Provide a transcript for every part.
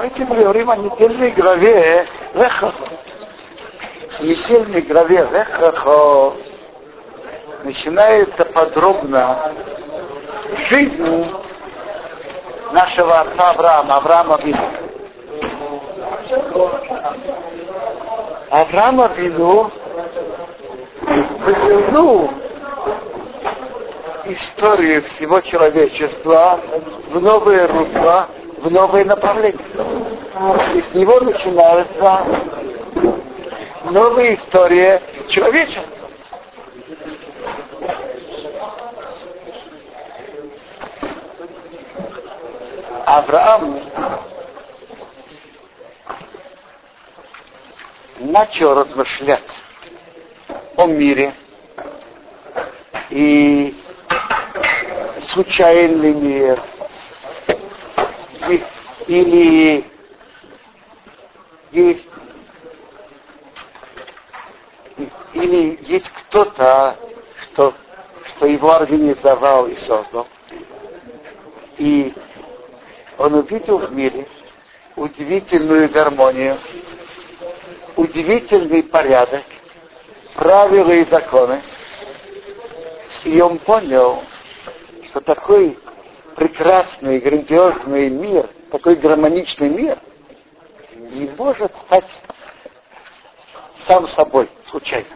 Давайте мы говорим о недельной главе Лехо. Недельной главе Лехо начинается подробно жизнь нашего отца Авраама, Авраама Вину. Авраама Вину вывернул историю всего человечества в новое русло, в новое направление. И с него начинается новая история человечества. Авраам начал размышлять о мире и случайный мир или есть или есть кто-то, что, что его организовал и создал. И он увидел в мире удивительную гармонию, удивительный порядок, правила и законы. И он понял, что такой прекрасный, грандиозный мир, такой гармоничный мир, не может стать сам собой, случайно.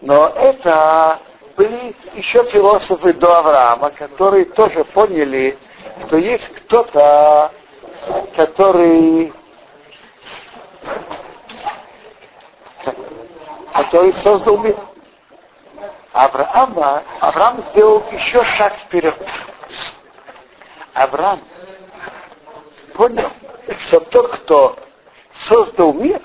Но это были еще философы до Авраама, которые тоже поняли, что есть кто-то, который который создал мир. Авраама, Авраам сделал еще шаг вперед. Авраам понял, что тот, кто создал мир,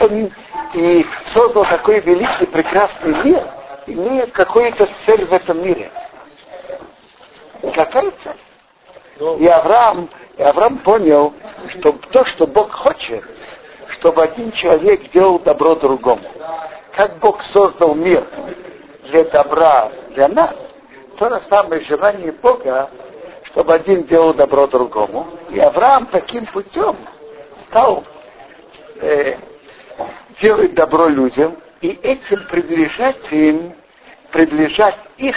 он и создал такой великий, прекрасный мир, имеет какую-то цель в этом мире. Какая цель? И Авраам, и Авраам понял, что то, что Бог хочет, чтобы один человек делал добро другому. Как Бог создал мир для добра для нас, то же самое желание Бога, чтобы один делал добро другому. И Авраам таким путем стал э, делать добро людям и этим приближать им, приближать их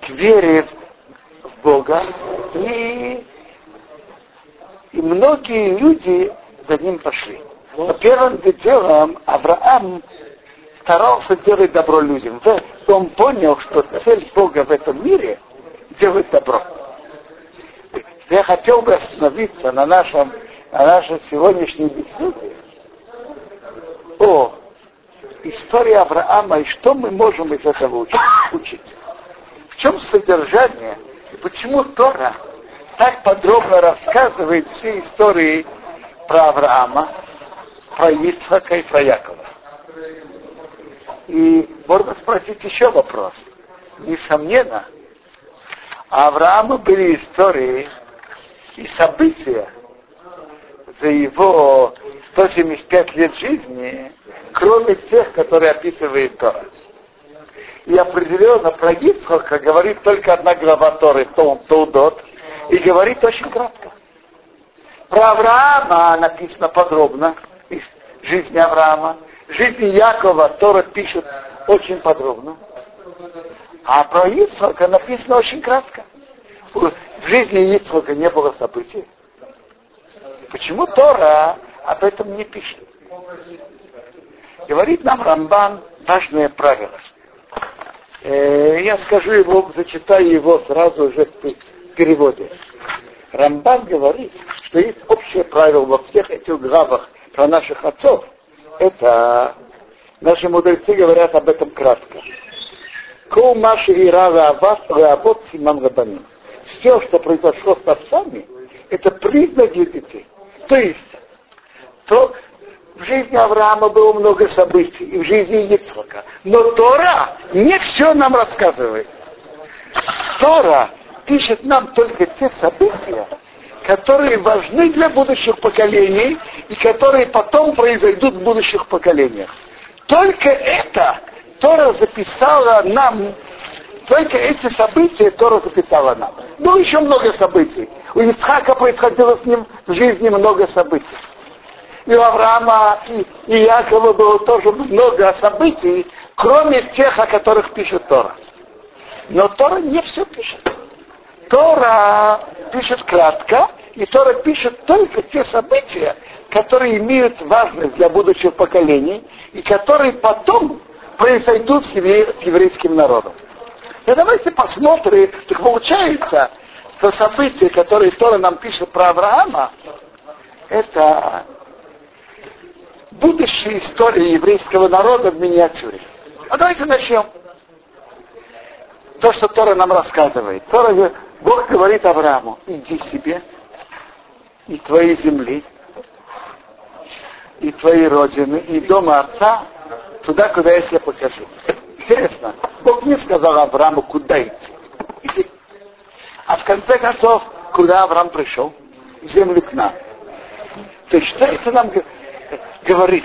к вере в Бога. И, и многие люди за ним пошли. Но первым делом Авраам старался делать добро людям. Он понял, что цель Бога в этом мире – делать добро. Я хотел бы остановиться на, нашем, на нашей сегодняшней беседе о истории Авраама и что мы можем из этого учить. В чем содержание и почему Тора так подробно рассказывает все истории про Авраама, про Ицхака и про Якова. И можно спросить еще вопрос. Несомненно, у Авраама были истории и события за его 175 лет жизни, кроме тех, которые описывает Тора. И определенно про Ицхака говорит только одна глава Торы, Толдот, и говорит очень кратко. Про Авраама написано подробно, из жизни Авраама, жизни Якова Тора пишет очень подробно. А про Ицхака написано очень кратко. В жизни Ицхака не было событий. Почему Тора об этом не пишет? Говорит нам Рамбан важное правило. Э, я скажу его, зачитаю его сразу же в переводе. Рамбан говорит, что есть общее правило во всех этих главах про наших отцов. Это наши мудрецы говорят об этом кратко. Кол маши и рава ават симам рабаним. Все, что произошло с отцами, это признак детей. То есть, то в жизни Авраама было много событий, и в жизни Ицхака. Но Тора не все нам рассказывает. Тора пишет нам только те события, которые важны для будущих поколений и которые потом произойдут в будущих поколениях. Только это Тора записала нам Только эти события Тора записала нам. Было еще много событий. У Ицхака происходило с ним в жизни много событий. И у Авраама, и, и Якова было тоже много событий, кроме тех, о которых пишет Тора. Но Тора не все пишет. Тора пишет кратко, и Тора пишет только те события, которые имеют важность для будущих поколений, и которые потом произойдут с еврейским народом. И давайте посмотрим, так получается, что события, которые Тора нам пишет про Авраама, это будущая история еврейского народа в миниатюре. А давайте начнем. То, что Тора нам рассказывает. Тора, Бог говорит Аврааму, иди себе и твоей земли, и твоей родины, и дома отца, туда, куда я тебе покажу. Интересно, Бог не сказал Аврааму, куда идти. А в конце концов, куда Авраам пришел? В землю к нам. То есть что это нам говорит?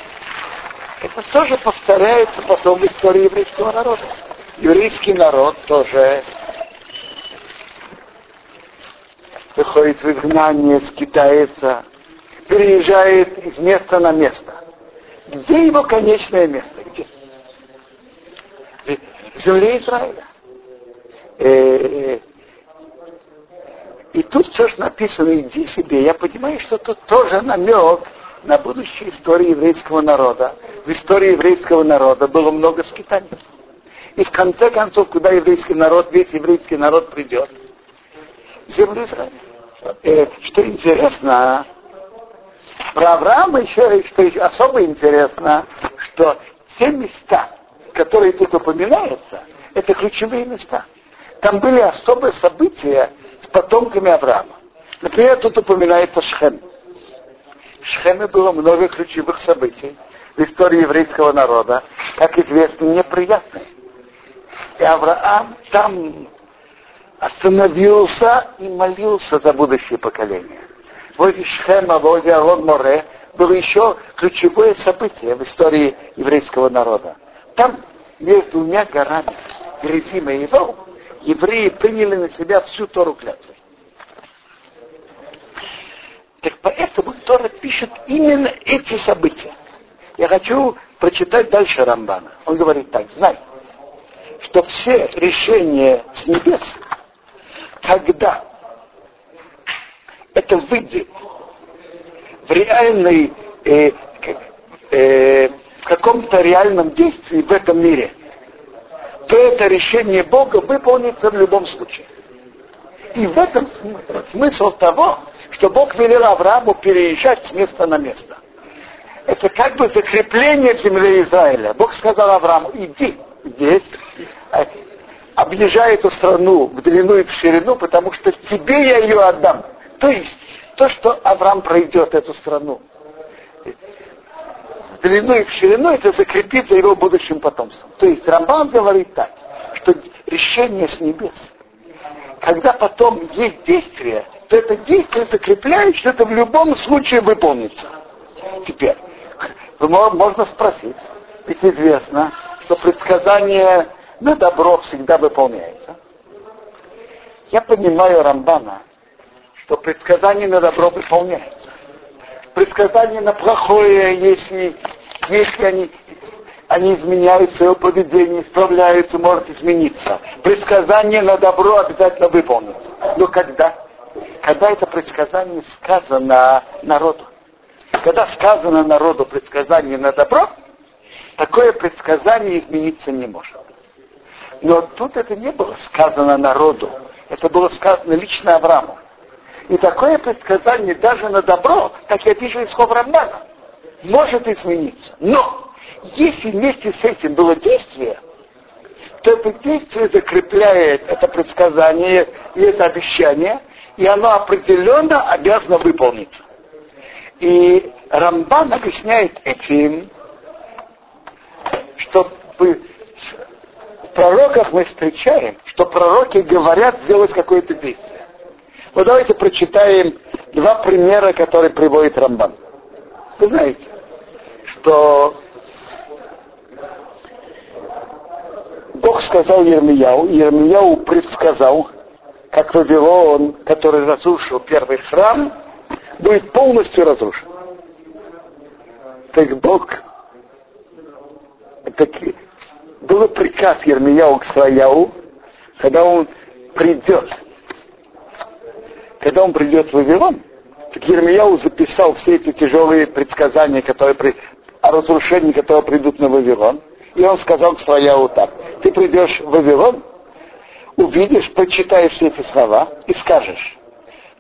Это тоже повторяется потом в истории еврейского народа. Еврейский народ тоже выходит в изгнание, скитается, переезжает из места на место. Где его конечное место? Где? Земле Израиля. Э, и тут все, что написано, иди себе, я понимаю, что тут тоже намек на будущее истории еврейского народа. В истории еврейского народа было много скитаний. И в конце концов, куда еврейский народ, весь еврейский народ придет? В землю Израиля. Э, что интересно, про Авраама еще, что еще особо интересно, что все места, которые тут упоминаются, это ключевые места. Там были особые события с потомками Авраама. Например, тут упоминается Шхем. В Шхеме было много ключевых событий в истории еврейского народа, как известно, неприятные. И Авраам там остановился и молился за будущее поколение. Возле Шхема, возле Алон Море было еще ключевое событие в истории еврейского народа. Там между двумя горами, Гризим и Ивол, евреи приняли на себя всю Тору клятву. Так поэтому Тора пишет именно эти события. Я хочу прочитать дальше Рамбана. Он говорит так, знай, что все решения с небес, когда это выйдет в реальной, э, э, в каком-то реальном действии в этом мире, то это решение Бога выполнится в любом случае. И в этом смысл того, что Бог велел Аврааму переезжать с места на место. Это как бы закрепление земли Израиля. Бог сказал Аврааму, иди здесь, э, объезжай эту страну в длину и в ширину, потому что тебе я ее отдам. То есть, то, что Авраам пройдет эту страну в длину и в ширину, это закрепит за его будущим потомством. То есть Рамбан говорит так, что решение с небес, когда потом есть действие, то это действие закрепляет, что это в любом случае выполнится. Теперь, можно спросить, ведь известно, что предсказание на добро всегда выполняется. Я понимаю Рамбана, что предсказание на добро выполняется. Предсказание на плохое, если, если они, они изменяют свое поведение, исправляются, может измениться. Предсказание на добро обязательно выполнится. Но когда? Когда это предсказание сказано народу. Когда сказано народу предсказание на добро, такое предсказание измениться не может. Но тут это не было сказано народу. Это было сказано лично Аврааму. И такое предсказание даже на добро, как я вижу из слов Рамбана, может измениться. Но если вместе с этим было действие, то это действие закрепляет это предсказание и это обещание, и оно определенно обязано выполниться. И Рамбан объясняет этим, что в пророках мы встречаем, что пророки говорят сделать какое-то действие. Вот давайте прочитаем два примера, которые приводит Рамбан. Вы знаете, что Бог сказал Ермияу, Ермияу предсказал, как Вавилон, который разрушил первый храм, будет полностью разрушен. Так Бог, так, был приказ Ермияу к Слаяу, когда он придет, когда он придет в Вавилон, так Ермияу записал все эти тяжелые предсказания, которые при, о разрушении, которые придут на Вавилон. И он сказал к Слаяу так, ты придешь в Вавилон, увидишь, прочитаешь все эти слова и скажешь,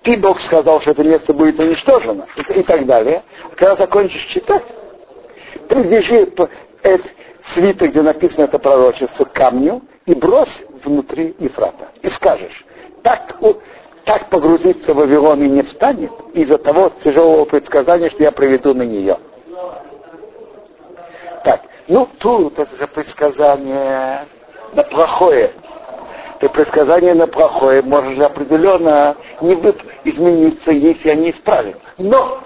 ты, Бог, сказал, что это место будет уничтожено, и, так далее. А когда закончишь читать, привяжи свиток, где написано это пророчество, к камню и брось внутри Ефрата. И скажешь, так, так погрузиться в Вавилон и не встанет из-за того тяжелого предсказания, что я приведу на нее. Так, ну тут это же предсказание на плохое. Это предсказание на плохое может определенно не измениться, если они исправят. Но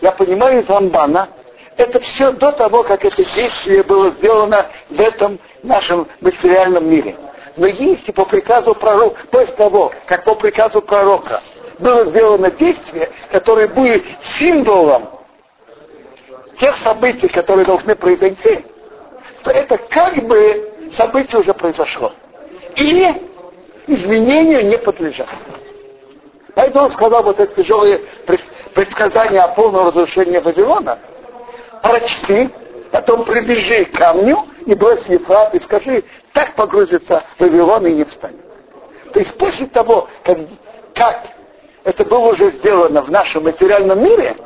я понимаю из Рамбана, это все до того, как это действие было сделано в этом нашем материальном мире. Но если по приказу пророка, после того, как по приказу пророка было сделано действие, которое будет символом тех событий, которые должны произойти, то это как бы событие уже произошло. И изменению не подлежат. Поэтому он сказал вот это тяжелое предсказание о полном разрушении Вавилона, прочти, потом прибежи к камню и брось Ефрат и скажи, так погрузится Вавилон и не встанет. То есть после того, как, как это было уже сделано в нашем материальном мире,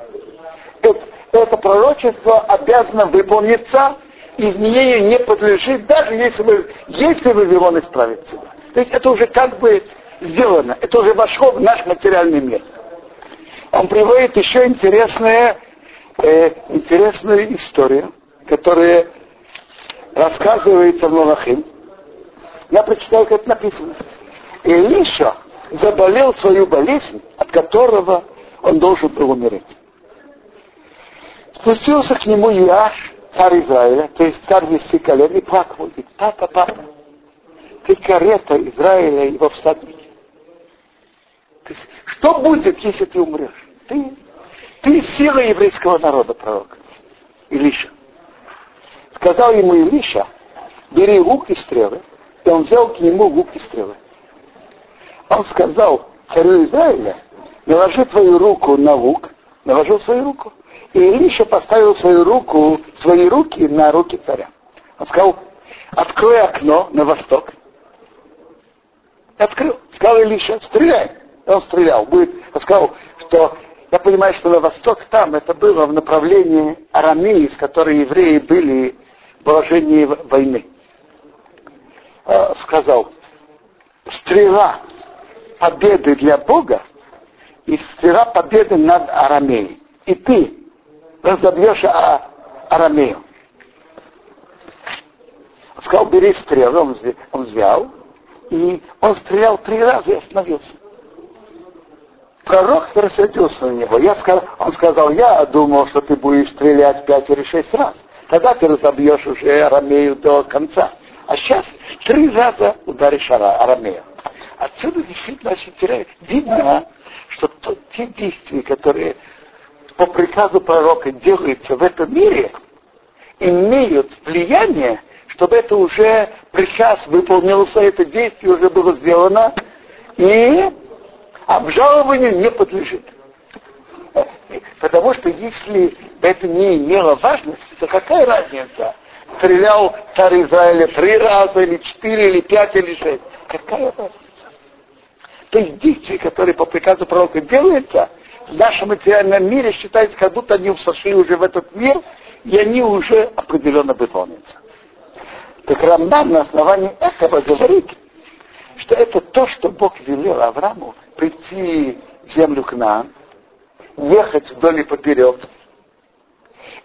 это, это пророчество обязано выполниться, изменению не подлежит, даже если, вы, если Вавилон исправит себя. То есть это уже как бы сделано, это уже вошло в наш материальный мир. Он приводит еще интересное э, интересную историю, которая рассказывается в Малахим. Я прочитал, как это написано. Илиша заболел свою болезнь, от которого он должен был умереть. Спустился к нему Иаш, царь Израиля, то есть царь вести колен, и плакал. Говорит, папа, папа, ты карета Израиля и его всадники. Что будет, если ты умрешь? Ты ты сила еврейского народа, пророк. Илиша. Сказал ему Илиша, бери лук и стрелы. И он взял к нему лук и стрелы. Он сказал царю Израиля, наложи твою руку на лук, наложил свою руку. И Илиша поставил свою руку, свои руки на руки царя. Он сказал, открой окно на восток. Открыл. Сказал Илиша, стреляй. Он стрелял. Будет, он сказал, что я понимаю, что на восток там это было в направлении Арамии, с которой евреи были в положении войны. Э, сказал, стрела победы для Бога и стрела победы над Арамеей. И ты разобьешь а, Арамею. Он сказал, бери стрелу, он взял, и он стрелял три раза и остановился пророк рассердился на него. Я сказал, он сказал, я думал, что ты будешь стрелять пять или шесть раз. Тогда ты разобьешь уже Арамею до конца. А сейчас три раза ударишь Арамею. Отсюда действительно очень видно, что то, те действия, которые по приказу пророка делаются в этом мире, имеют влияние, чтобы это уже приказ выполнился, это действие уже было сделано, и обжалованию не подлежит. Потому что если это не имело важности, то какая разница? Стрелял царь Израиля три раза, или четыре, или пять, или шесть. Какая разница? То есть действия, которые по приказу пророка делаются, в нашем материальном мире считается, как будто они сошли уже в этот мир, и они уже определенно выполнятся. Так Рамбан на основании этого говорит, что это то, что Бог велел Аврааму прийти в землю к нам, ехать вдоль и поперек,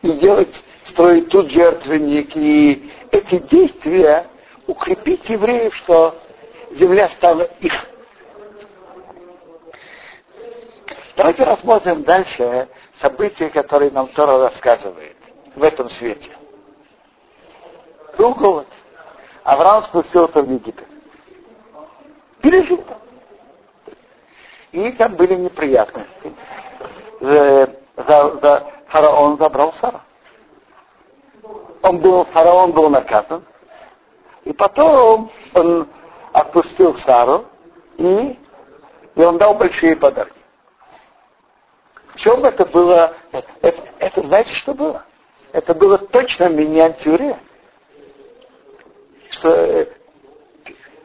и делать, строить тут жертвенник, и эти действия укрепить евреев, что земля стала их. Давайте рассмотрим дальше события, которые нам Тора рассказывает в этом свете. Был голод. Авраам спустился в Египет. Пережил там. И там были неприятности. За, за, за фараон забрал Сара. Он был, фараон был наказан. И потом он отпустил Сару, и, и он дал большие подарки. В чем это было? Это, это, знаете, что было? Это было точно миниатюре. Что э,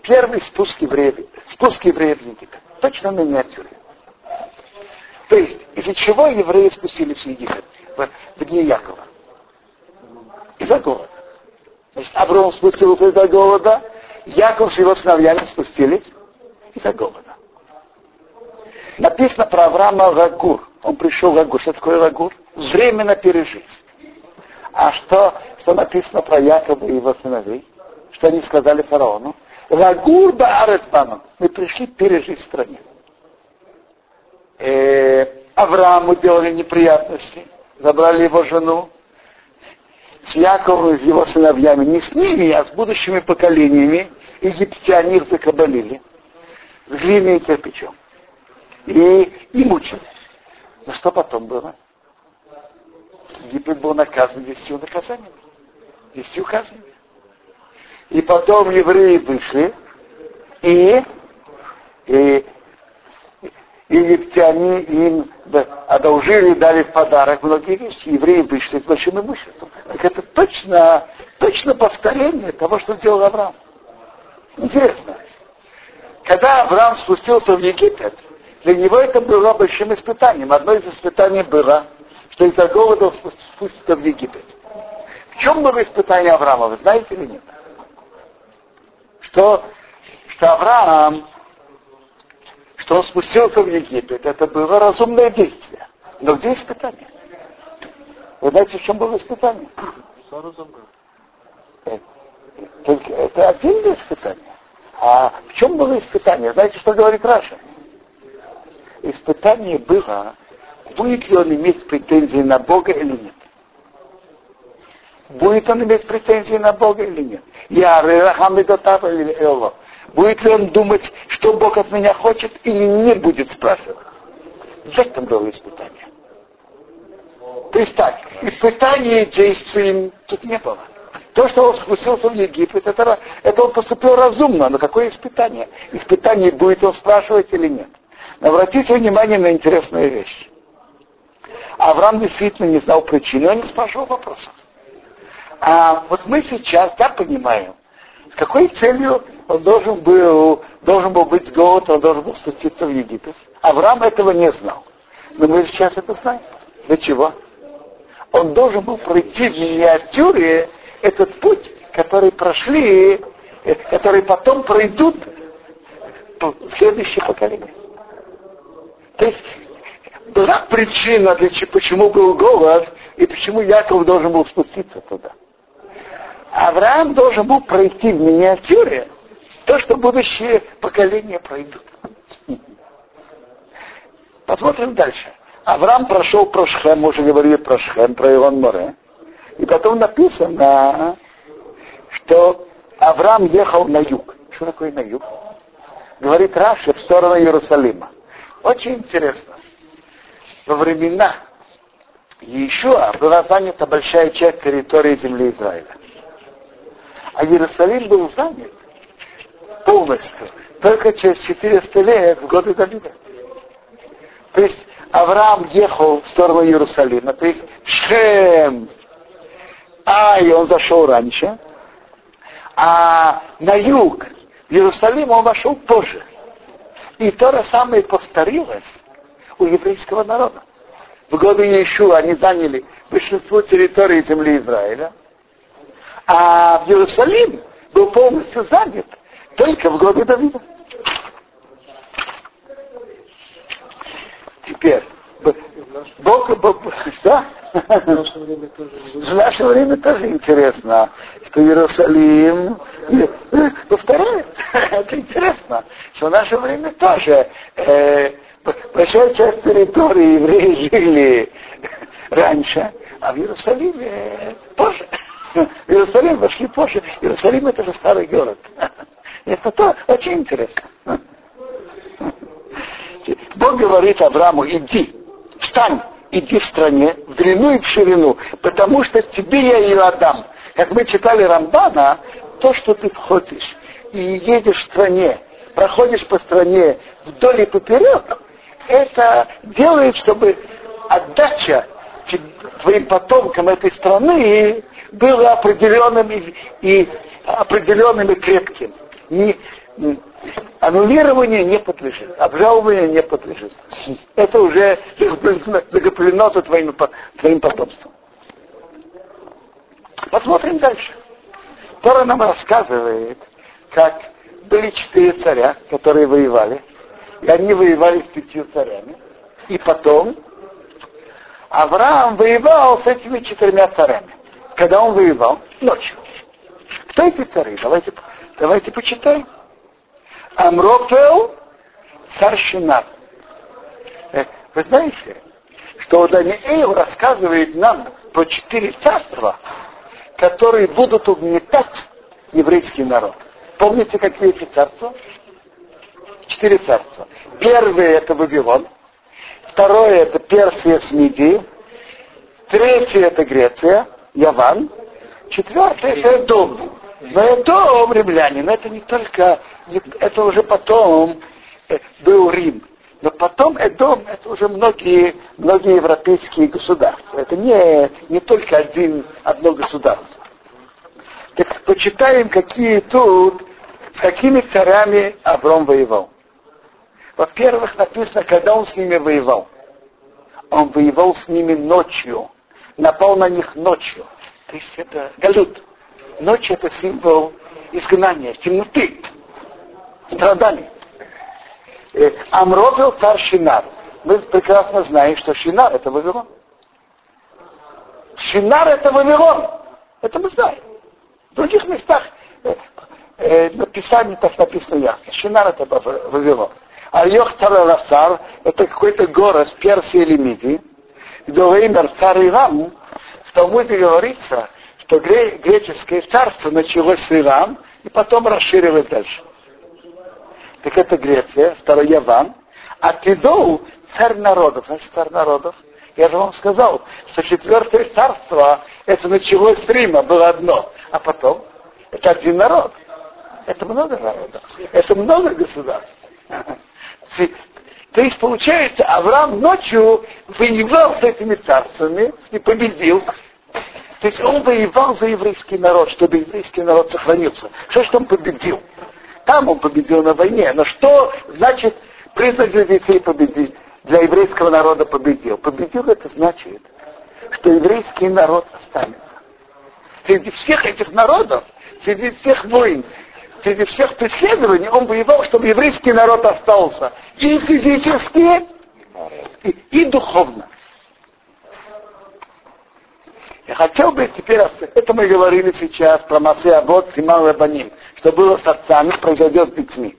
первый спуск евреев, спуск евреев в Египет. Точно миниатюре. То есть, из-за чего евреи спустились в Египет в дни Якова? Из-за голода. Значит, Авром спустился из-за голода, Яков с его сыновьями спустились из-за голода. Написано про Авраама Рагур. Он пришел в Рагур. Что такое Рагур? Временно пережить. А что, что написано про Якова и его сыновей? Что они сказали фараону? Рагур да Арецбану. Мы пришли пережить в стране. Э, Аврааму делали неприятности. Забрали его жену. С Яковом и его сыновьями. Не с ними, а с будущими поколениями. Египтяне их закабалили. С глиной и кирпичом и, и мучили. Но что потом было? Египет был наказан десятью наказаниями. Десятью казнями. И потом евреи вышли, и, и египтяне им одолжили, дали в подарок многие вещи. Евреи вышли с большим имуществом. Так это точно, точно повторение того, что делал Авраам. Интересно. Когда Авраам спустился в Египет, для него это было большим испытанием. Одно из испытаний было, что из-за голода он спустится в Египет. В чем было испытание Авраама, вы знаете или нет? Что, что Авраам, что он спустился в Египет, это было разумное действие. Но где испытание? Вы знаете, в чем было испытание? Это, это отдельное испытание. А в чем было испытание? Знаете, что говорит Раша? испытание было, будет ли он иметь претензии на Бога или нет. Будет он иметь претензии на Бога или нет. Я Рахамидотав или Эло. Будет ли он думать, что Бог от меня хочет, или не будет спрашивать. В этом было испытание. То есть так, испытание действием тут не было. То, что он спустился в Египет, это, это он поступил разумно, но какое испытание? Испытание будет он спрашивать или нет. Но обратите внимание на интересную вещь. Авраам действительно не знал причины, он не спрашивал вопросов. А вот мы сейчас, да, понимаем, с какой целью он должен был, должен был быть голод, он должен был спуститься в Египет. Авраам этого не знал. Но мы сейчас это знаем. Для чего? Он должен был пройти в миниатюре этот путь, который прошли, э, который потом пройдут следующие поколения. То есть была причина, для чего, почему был голод, и почему Яков должен был спуститься туда. Авраам должен был пройти в миниатюре то, что будущие поколения пройдут. Посмотрим дальше. Авраам прошел про Шхем, мы уже говорили про Шхем, про Иван Море. И потом написано, что Авраам ехал на юг. Что такое на юг? Говорит Раши в сторону Иерусалима. Очень интересно. Во времена Иешуа была занята большая часть территории земли Израиля. А Иерусалим был занят полностью только через 400 лет в годы Давида. То есть Авраам ехал в сторону Иерусалима, то есть Шхем, Ай, он зашел раньше, а на юг Иерусалим он вошел позже. И то же самое повторилось у еврейского народа. В годы Иешуа они заняли большинство территории земли Израиля, а в Иерусалим был полностью занят только в годы Давида. Теперь, Бог, что? В наше время тоже, интересно, что Иерусалим повторяет. Это интересно, что в наше время тоже э, большая часть территории евреи жили раньше, а в Иерусалиме позже. В Иерусалим вошли позже. Иерусалим это же старый город. Это то очень интересно. Бог говорит Аврааму, иди, встань, иди в стране, в длину и в ширину, потому что тебе я ее отдам. Как мы читали Рамбана, то, что ты входишь и едешь в стране, проходишь по стране вдоль и поперек, это делает, чтобы отдача твоим потомкам этой страны была определенным и, и определенным и крепким. Не, аннулирование не подлежит, обжалование не подлежит. Это уже закреплено за твоим, твоим потомством. Посмотрим дальше. Тора нам рассказывает, как были четыре царя, которые воевали, и они воевали с пятью царями. И потом Авраам воевал с этими четырьмя царями. Когда он воевал? Ночью. Кто эти цари? Давайте, давайте почитаем. Амрофел, царь. Э, вы знаете, что Даниил рассказывает нам про четыре царства, которые будут угнетать еврейский народ. Помните, какие эти царства? Четыре царства. Первое это Вавилон, второе это Персия с Мидией, третье это Греция, Яван, четвертое это Эдом. Но Эдом, римлянин, это не только, это уже потом э, был Рим. Но потом Эдом, это уже многие, многие европейские государства. Это не, не только один, одно государство. Так почитаем, какие тут, с какими царями Авром воевал. Во-первых, написано, когда он с ними воевал. Он воевал с ними ночью. Напал на них ночью. То есть это галют. Ночь это символ изгнания, темноты, страданий. Э, Амровил царь Шинар. Мы прекрасно знаем, что Шинар это Вавилон. Шинар это Вавилон. Это мы знаем. В других местах э, э, написание так написано ясно. Шинар это Вавилон. А Йохтар это какой-то город в Персии или Мидии, имя царь Ирам в Талмуде говорится, что греческое царство началось с Иран и потом расширилось дальше. Так это Греция, второй Яван. А Тидоу царь народов, значит царь народов. Я же вам сказал, что четвертое царство, это началось с Рима, было одно. А потом, это один народ. Это много народов. Это много государств. То есть, получается, Авраам ночью воевал с этими царствами и победил. То есть он воевал за еврейский народ, чтобы еврейский народ сохранился. Что ж он победил? Там он победил на войне. Но что значит признак для детей победить? Для еврейского народа победил. Победил это значит, что еврейский народ останется. Среди всех этих народов, среди всех войн, среди всех преследований он воевал, чтобы еврейский народ остался и физически, и, и духовно. Я хотел бы теперь, это мы говорили сейчас про Масе Абот, Симан Рабаним, что было с отцами, произойдет с детьми.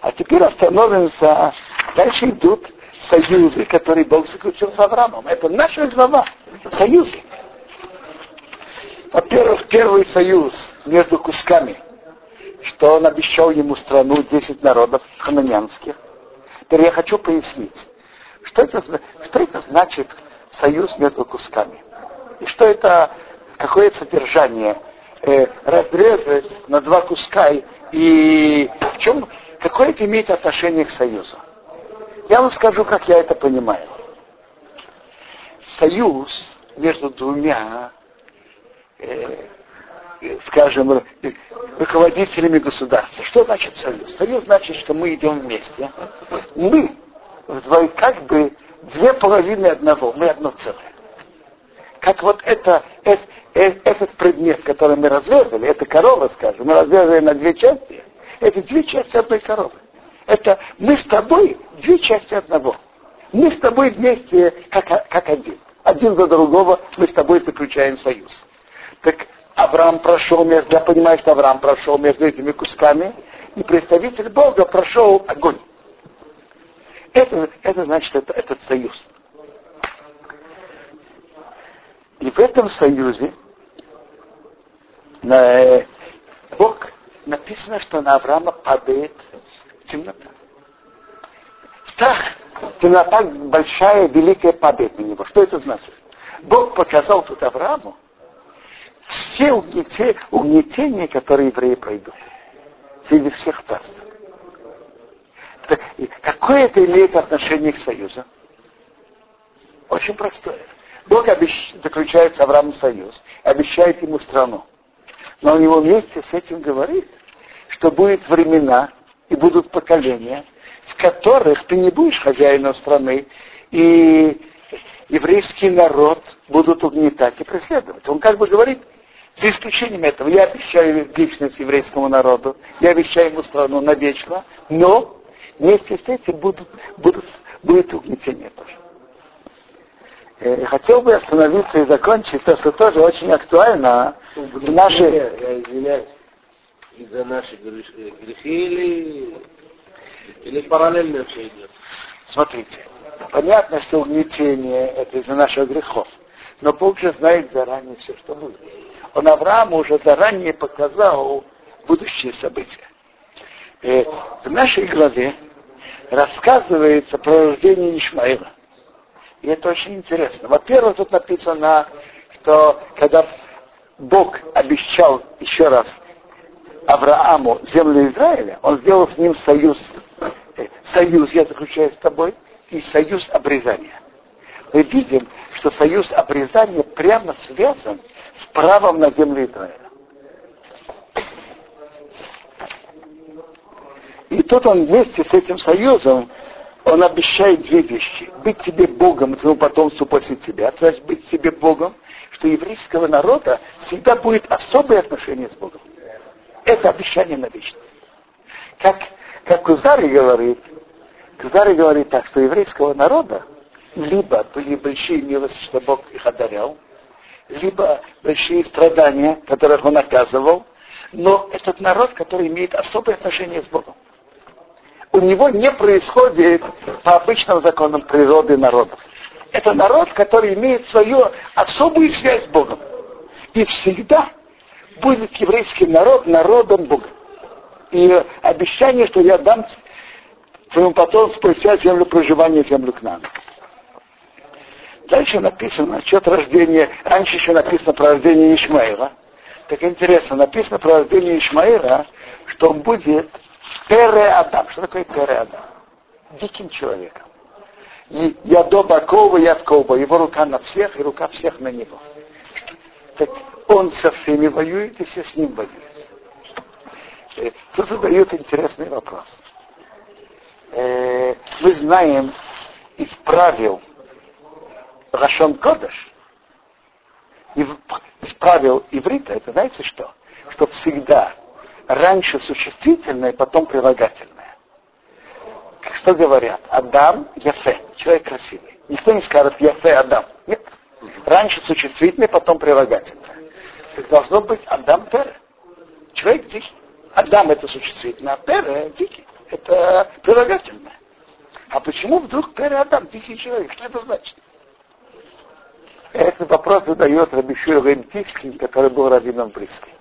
А теперь остановимся, дальше идут союзы, которые Бог заключил с Авраамом. Это наша глава, союзы. Во-первых, первый союз между кусками – что он обещал ему страну 10 народов хананянских. Теперь я хочу пояснить, что это, что это значит союз между кусками. И что это, какое содержание э, разрезать на два куска и в чем, какое это имеет отношение к союзу. Я вам скажу, как я это понимаю. Союз между двумя э, скажем, руководителями государства. Что значит союз? Союз значит, что мы идем вместе. Мы вдвое, как бы две половины одного, мы одно целое. Как вот это, это, этот предмет, который мы разрезали, это корова, скажем, мы разрезали на две части, это две части одной коровы. Это мы с тобой две части одного. Мы с тобой вместе как, как один. Один за другого мы с тобой заключаем союз. Так Авраам прошел между, я понимаю, что Авраам прошел между этими кусками, и представитель Бога прошел огонь. Это, это значит, это, этот союз. И в этом союзе на, Бог написано, что на Авраама падает темнота. Страх. Темнота большая, великая падает на него. Что это значит? Бог показал тут Аврааму все угнетения, которые евреи пройдут среди всех царств. Какое это имеет отношение к союзу? Очень простое. Бог обещ... заключает с Авраамом союз, обещает ему страну. Но у него вместе с этим говорит, что будут времена и будут поколения, в которых ты не будешь хозяином страны, и еврейский народ будут угнетать и преследовать. Он как бы говорит, за исключением этого, я обещаю вечность еврейскому народу, я обещаю ему страну навечно, но вместе с этим будут, будут, будет угнетение тоже. Э, хотел бы остановиться и закончить то, что тоже очень актуально в нашей... Я извиняюсь, из-за наших э, грехи или, или параллельно все идет? Смотрите, понятно, что угнетение это из-за наших грехов. Но Бог же знает заранее все, что будет. Он Аврааму уже заранее показал будущие события. И э, в нашей главе рассказывается про рождение Ишмаила. И это очень интересно. Во-первых, тут написано, что когда Бог обещал еще раз Аврааму землю Израиля, он сделал с ним союз. Э, союз я заключаю с тобой и союз обрезания. Мы видим, что союз обрезания прямо связан с правом на землю Израиля. И тут он вместе с этим союзом, он обещает две вещи. Быть тебе Богом, и твоему потомству после тебя. То есть быть себе Богом, что еврейского народа всегда будет особое отношение с Богом. Это обещание на вечность. Как, как Кузари говорит, Кузари говорит так, что еврейского народа либо были большие милости, что Бог их одарял, либо большие страдания, которых он оказывал, но этот народ, который имеет особое отношение с Богом. У него не происходит по обычным законам природы народов. Это народ, который имеет свою особую связь с Богом. И всегда будет еврейский народ народом Бога. И обещание, что я дам своему потомству спустя землю проживания, землю к нам. Дальше написано насчет рождения, раньше еще написано про рождение Ишмаила. Так интересно, написано про рождение Ишмаила, что он будет Пере Адам. Что такое Пере Адам? Диким человеком. И ядо Бакова, яд Кова. Его рука на всех, и рука всех на него. Так он со всеми воюет, и все с ним воюют. Э, тут задают интересный вопрос. Э, мы знаем из правил Рашон Кодыш, из правил иврита, это знаете что? Что всегда раньше существительное, потом прилагательное. Что говорят? Адам, Яфе, человек красивый. Никто не скажет Яфе, Адам. Нет. Раньше существительное, потом прилагательное. Это должно быть Адам Пере. Человек дикий. Адам это существительное, а Пере дикий. Это прилагательное. А почему вдруг Пере Адам дикий человек? Что это значит? Этот вопрос задает Рабишир Ремтийский, который был раввином близким.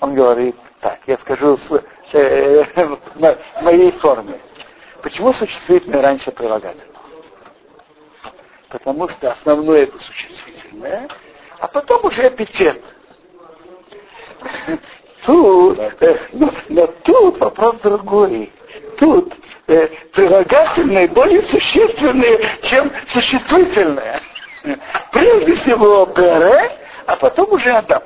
Он говорит так, я скажу с, э, в моей форме. Почему существительное раньше прилагательного? Потому что основное это существительное, а потом уже эпитет. Тут, э, но, но тут вопрос другой. Тут э, прилагательное более существенное, чем существительное. Прежде всего Бере, а потом уже Адам.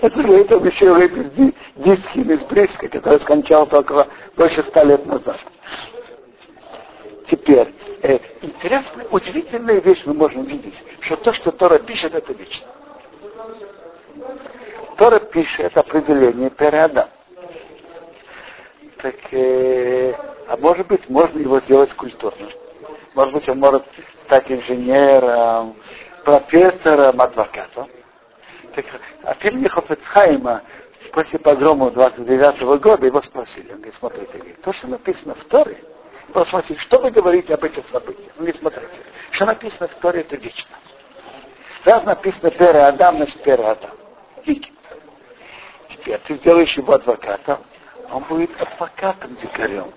Это говорит об еще Рэбби Дискин из Бриска, который скончался около больше ста лет назад. Теперь, э, интересная, удивительная вещь мы можем видеть, что то, что Тора пишет, это вечно. Тора пишет определение переадам. Так, э, а может быть, можно его сделать культурно. Может быть, он может стать инженером, профессором, адвокатом. Так, а имени Хофецхайма после погрома 29 -го года его спросили. Он говорит, смотрите, то, что написано в Торе, спросили, что вы говорите об этих событиях? Он говорит, смотрите, что написано в Торе, это вечно. Раз написано первый Адам, значит первый Адам. Теперь ты сделаешь его адвокатом, он будет адвокатом дикарем.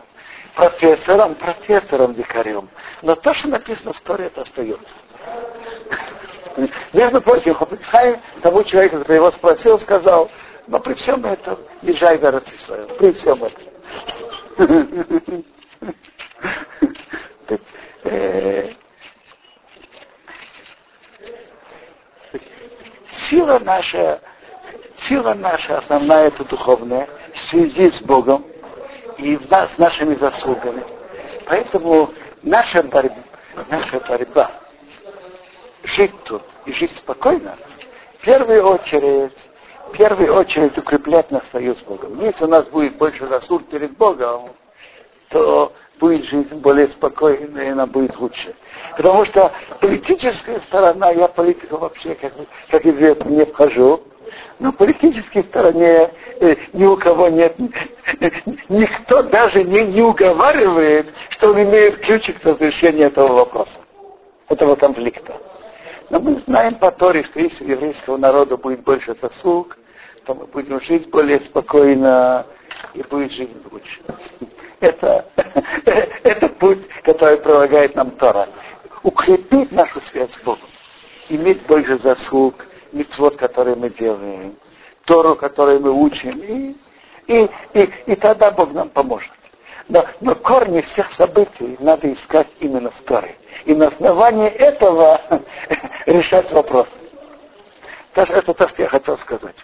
Профессором, профессором дикарем. Но то, что написано в Торе, это остается. Между прочим, Хопицхайм тому человеку, который его спросил, сказал, но при всем этом езжай в Эрци свою. При всем этом. Сила наша, сила наша основная это духовная, в связи с Богом и с нашими заслугами. Поэтому наша борьба, наша борьба жить тут и жить спокойно, в первую очередь, в первую очередь укреплять наш союз с Богом. Если у нас будет больше заслуг перед Богом, то будет жизнь более спокойной, и она будет лучше. Потому что политическая сторона, я политику вообще, как, как известно, не вхожу, но политической стороне э, ни у кого нет, никто даже не, не уговаривает, что он имеет ключик к разрешению этого вопроса, этого конфликта. Но мы знаем по Торе, что если у еврейского народа будет больше заслуг, то мы будем жить более спокойно и будет жизнь лучше. Это, это путь, который прилагает нам Тора. Укрепить нашу связь с Богом. Иметь больше заслуг, мецвод, который мы делаем, Тору, которую мы учим, и, и, и, и тогда Бог нам поможет. Но, но корни всех событий надо искать именно в Торе. И на основании этого решать вопрос. Это то, что я хотел сказать.